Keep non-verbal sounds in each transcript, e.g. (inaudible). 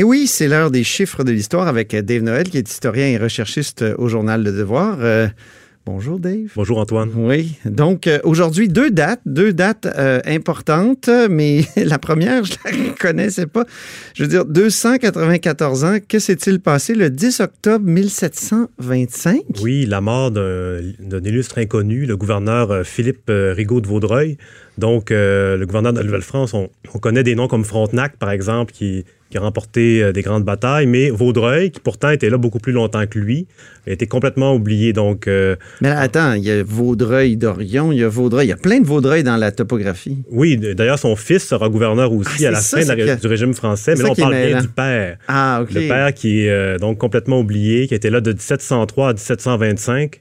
Et oui, c'est l'heure des chiffres de l'histoire avec Dave Noël, qui est historien et recherchiste au Journal Le Devoir. Euh, bonjour Dave. Bonjour Antoine. Oui, donc euh, aujourd'hui deux dates, deux dates euh, importantes, mais (laughs) la première, je la connaissais pas. Je veux dire, 294 ans, que s'est-il passé le 10 octobre 1725? Oui, la mort d'un illustre inconnu, le gouverneur Philippe Rigaud de Vaudreuil. Donc, le gouverneur de la Nouvelle-France, on, on, connaît des noms comme Frontenac, par exemple, qui qui a remporté euh, des grandes batailles, mais Vaudreuil, qui pourtant était là beaucoup plus longtemps que lui, a été complètement oublié. Donc, euh, mais attends, il y a Vaudreuil d'Orion, il y a Vaudreuil, il y a plein de Vaudreuil dans la topographie. Oui, d'ailleurs, son fils sera gouverneur aussi ah, à la fin du régime français, mais là, on parle bien du père. Ah, OK. Le père qui est euh, donc complètement oublié, qui était là de 1703 à 1725.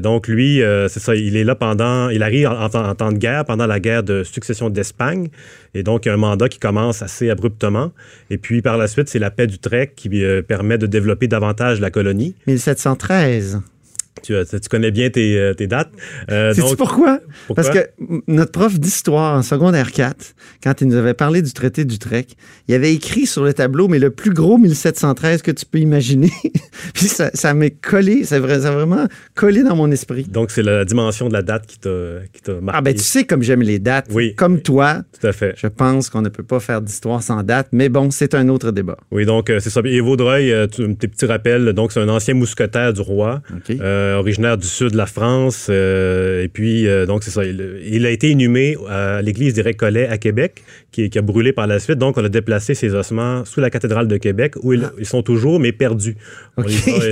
donc, lui, c'est ça, il est là pendant, il arrive en, en, temps de guerre, pendant la guerre de succession d'Espagne. Et donc, il y a un mandat qui commence assez abruptement. Et puis, par la suite, c'est la paix d'Utrecht qui euh, permet de développer davantage la colonie. 1713. Tu, connais bien tes, euh, dates. Euh, Sais-tu pourquoi? Parce que notre prof d'histoire en secondaire 4, quand il nous avait parlé du traité d'Utrecht, il avait écrit sur le tableau, mais le plus gros 1713 que tu peux imaginer. (laughs) Puis ça, m'est collé, ça a vraiment collé dans mon esprit. Donc, c'est la dimension de la date qui t'a marqué. Ah, ben tu sais comme j'aime les dates. Oui. Comme toi. Tout à fait. Je pense qu'on ne peut pas faire d'histoire sans date, mais bon, c'est un autre débat. Oui, donc euh, c'est ça. Et Vaudreuil, tes petits rappels, donc c'est un ancien mousquetaire du roi. OK. Euh, originaire du sud de la France. Euh, et puis, euh, donc, c'est ça. Il, a été inhumé à l'église des Récollets à Québec, qui, a brûlé par la suite. Donc, on a déplacé ses ossements sous la cathédrale de Québec, où ils, ah. sont toujours, mais perdus.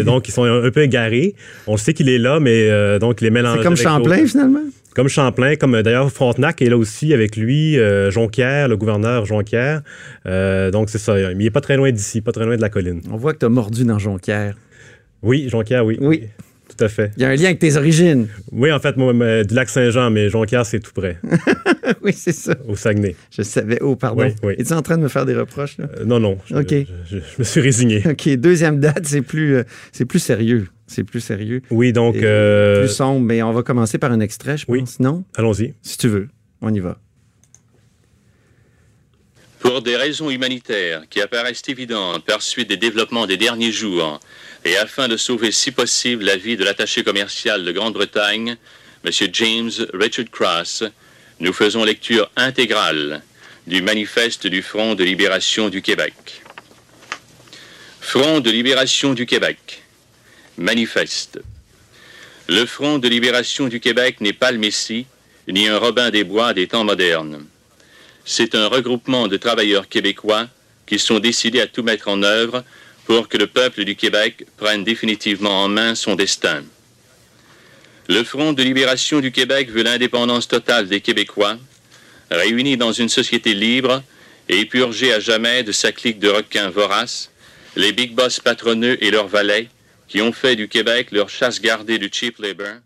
donc, ils sont un, peu égarés. On sait qu'il est là, mais donc, il est mélangé. C'est comme Champlain, finalement? Comme Champlain, comme d'ailleurs Frontenac est là aussi avec lui, Jonquière, le gouverneur Jonquière. donc, c'est ça. Il n'est pas très loin d'ici, pas très loin de la colline. On voit que tu as mordu dans Jonquière. Oui, Jonquière, oui. Oui. Tout à fait. Il y a un lien avec tes origines. Oui, en fait, moi, du lac Saint-Jean, mais Jonquière, c'est tout près. (laughs) oui, c'est ça. Au Saguenay. Je savais. Oh, pardon. Oui, oui. Es-tu en train de me faire des reproches? Là? Euh, non, non. OK. Je, me suis résigné. (laughs) OK. Deuxième date, c'est plus, euh, c'est plus sérieux. C'est plus sérieux. Oui, donc. Euh, plus sombre, mais on va commencer par un extrait, je pense. Oui. Non? Allons-y. Si tu veux. On y va. Pour des raisons humanitaires qui apparaissent évidentes par suite des développements des derniers jours, et afin de sauver si possible la vie de l'attaché commercial de Grande-Bretagne, M. James Richard Cross, nous faisons lecture intégrale du manifeste du Front de libération du Québec. Front de libération du Québec. Manifeste. Le Front de libération du Québec n'est pas le Messie, ni un Robin des Bois des temps modernes. C'est un regroupement de travailleurs québécois qui sont décidés à tout mettre en œuvre pour que le peuple du Québec prenne définitivement en main son destin. Le Front de libération du Québec veut l'indépendance totale des Québécois, réunis dans une société libre et purgés à jamais de sa clique de requins voraces, les big boss patronneux et leurs valets, qui ont fait du Québec leur chasse gardée du cheap labor.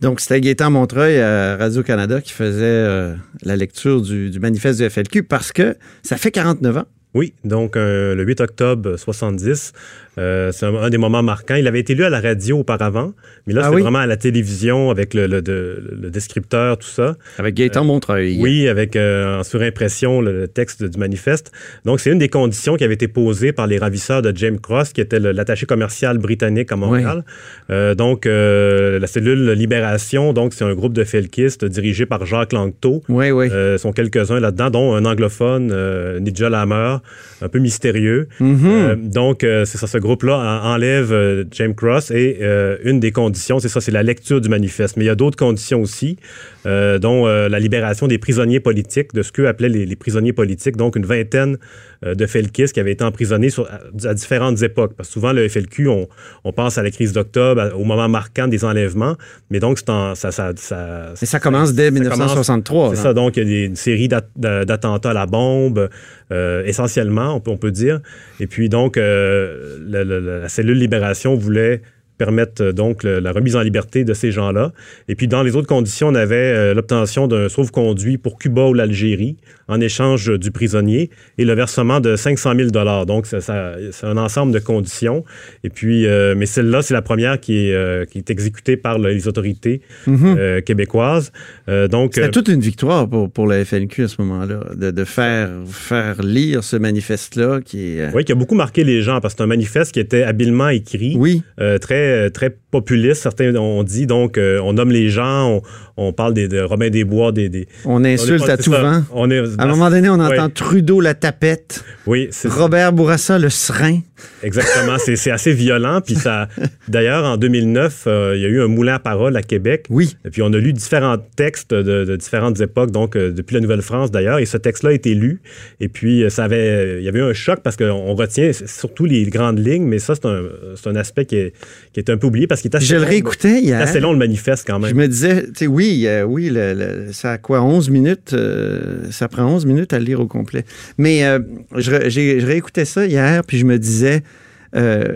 Donc, c'était Gaétan Montreuil à Radio-Canada qui faisait euh, la lecture du, du manifeste du FLQ parce que ça fait 49 ans oui, donc euh, le 8 octobre 70, euh, c'est un, des moments marquants. Il avait été lu à la radio auparavant, mais là, ah c'est vraiment à la télévision avec le, le, descripteur, tout ça. Avec Gaëtan euh, Montreuil. Oui, avec en surimpression le, texte du manifeste. Donc, c'est une des conditions qui avait été posée par les ravisseurs de James Cross, qui était l'attaché commercial britannique à Montréal. donc, la cellule Libération, donc c'est un groupe de felkistes dirigé par Jacques Langteau. Oui, oui. sont quelques-uns là-dedans, dont un anglophone, Nigel Hammer, un peu mystérieux. Euh, donc, euh, c'est ça, ce groupe-là enlève euh, James Cross et une des conditions, c'est ça, c'est la lecture du manifeste. Mais il y a d'autres conditions aussi, dont la libération des prisonniers politiques, de ce qu'eux appelaient les, prisonniers politiques, donc une vingtaine de Felkis qui avaient été emprisonnés à, différentes époques. Parce que souvent, le FLQ, on, on pense à la crise d'octobre, au moment marquant des enlèvements, mais donc, ça, ça, ça, Mais ça commence dès 1963. C'est ça, donc il y a une série d'attentats à la bombe, essentiellement, on peut, on peut, dire. Et puis donc, euh, la, cellule Libération voulait permettent donc la remise en liberté de ces gens-là. Et puis, dans les autres conditions, on avait l'obtention d'un sauve-conduit pour Cuba ou l'Algérie en échange du prisonnier et le versement de 500 000 Donc, c'est un ensemble de conditions. Et puis, mais celle-là, c'est la première qui est, qui est exécutée par les autorités mm-hmm. québécoises. donc, C'était toute une victoire pour, pour la FNQ à ce moment-là, de, de faire, faire lire ce manifeste-là qui est... Oui, qui a beaucoup marqué les gens parce que c'est un manifeste qui était habilement écrit, oui. très, très populiste, certains ont dit. Donc, on nomme les gens, on, parle des, de Robin des Bois, des... On insulte à tout vent. On est, à un moment donné, on entend Trudeau la tapette. Oui, Robert Bourassa le serein. Exactement, c'est assez violent. Puis ça, (laughs) d'ailleurs, en 2009, euh, il y a eu un moulin à parole à Québec. Oui. Et puis on a lu différents textes de, différentes époques, donc euh, depuis la Nouvelle-France d'ailleurs. Et ce texte-là a été lu. Et puis euh, ça avait, il y avait eu un choc parce qu'on retient surtout les grandes lignes, mais ça c'est un, un, aspect qui est, qui est un peu oublié parce qu'il est assez. Je le réécoutais hier. assez long le manifeste quand même. Je me disais, tu sais, oui, oui, ça a quoi, 11 minutes, ça prend 11 minutes à le lire au complet. Mais je, je réécoutais ça hier, puis je me disais euh,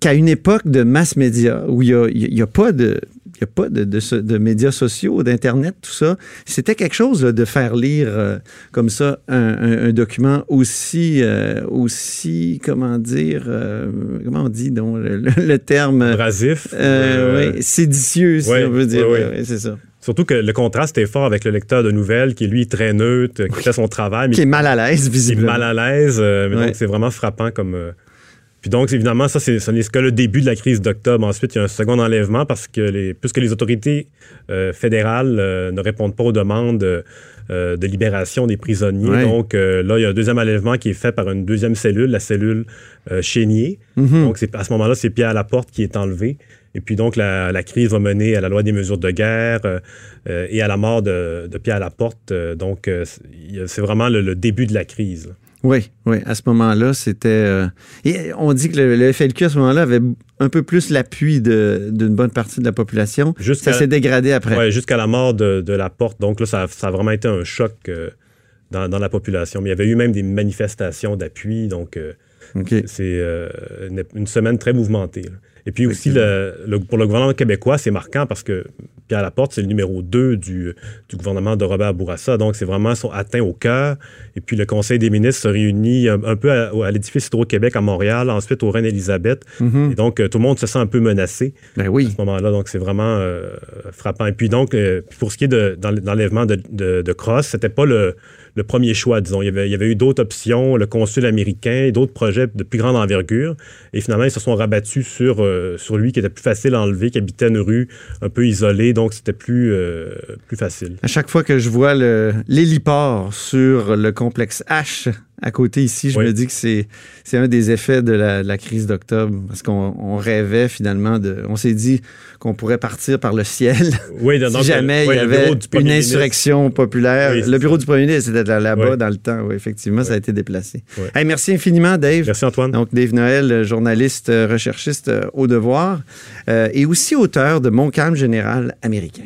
qu'à une époque de mass média où il n'y a, pas de a pas de, de, médias sociaux, d'Internet, tout ça. C'était quelque chose de faire lire euh, comme ça un, document aussi, euh, aussi comment dire, comment on dit donc le, terme... Abrasif. oui, séditieux, si on veut dire. c'est ça. Surtout que le contraste est fort avec le lecteur de nouvelles qui, lui, est très neutre, qui fait son travail. Mais qui est mal à l'aise, visiblement. Qui est mal à l'aise. mais donc, c'est vraiment frappant comme, puis donc, évidemment, ça, c'est, ce n'est que le début de la crise d'octobre. Ensuite, il y a un second enlèvement parce que les, puisque les autorités euh, fédérales euh, ne répondent pas aux demandes euh, de libération des prisonniers. Donc, là, il y a un deuxième enlèvement qui est fait par une deuxième cellule, la cellule Chénier. Mm-hmm. Donc, c'est, à ce moment-là, c'est Pierre Laporte qui est enlevé. Et puis donc, la, crise va mener à la loi des mesures de guerre et à la mort de, Pierre Laporte. donc, c'est vraiment le, début de la crise. Oui, oui. À ce moment-là, c'était. Euh, et on dit que le, FLQ, à ce moment-là, avait un peu plus l'appui d'une bonne partie de la population. ça s'est dégradé après. Oui, jusqu'à la mort de, la porte. Donc là, ça, a vraiment été un choc euh, dans, la population. Mais il y avait eu même des manifestations d'appui. Donc, euh, c'est une, semaine très mouvementée. Et puis aussi, pour le gouvernement québécois, c'est marquant parce que Pierre Laporte, c'est le numéro 2 du, gouvernement de Robert Bourassa. Donc, c'est vraiment son atteint au cœur. Et puis, le Conseil des ministres se réunit un, peu à, l'édifice Hydro-Québec à Montréal, ensuite au Reine-Élisabeth. Mm-hmm. Et donc, tout le monde se sent un peu menacé ben oui. à ce moment-là. Donc, c'est vraiment euh, frappant. Et puis, donc, euh, pour ce qui est de, l'enlèvement de, de, de Cross, c'était pas le le premier choix, disons. Il y avait, il y avait eu d'autres options, le consul américain, d'autres projets de plus grande envergure. Et finalement, ils se sont rabattus sur, euh, sur lui, qui était plus facile à enlever, qui habitait une rue un peu isolée, donc c'était plus, euh, plus facile. À chaque fois que je vois l'héliport sur le complexe H à côté ici, je me dis que c'est, c'est un des effets de la, crise d'octobre, parce qu'on rêvait finalement de... On s'est dit qu'on pourrait partir par le ciel oui, (laughs) si jamais il y avait une insurrection populaire. le bureau du premier ministre était là-bas dans le temps. Oui, effectivement, ça a été déplacé. merci infiniment, Dave. Merci, Antoine. Donc, Dave Noël, journaliste, euh, recherchiste euh, au devoir, euh, et aussi auteur de Mon calme général américain.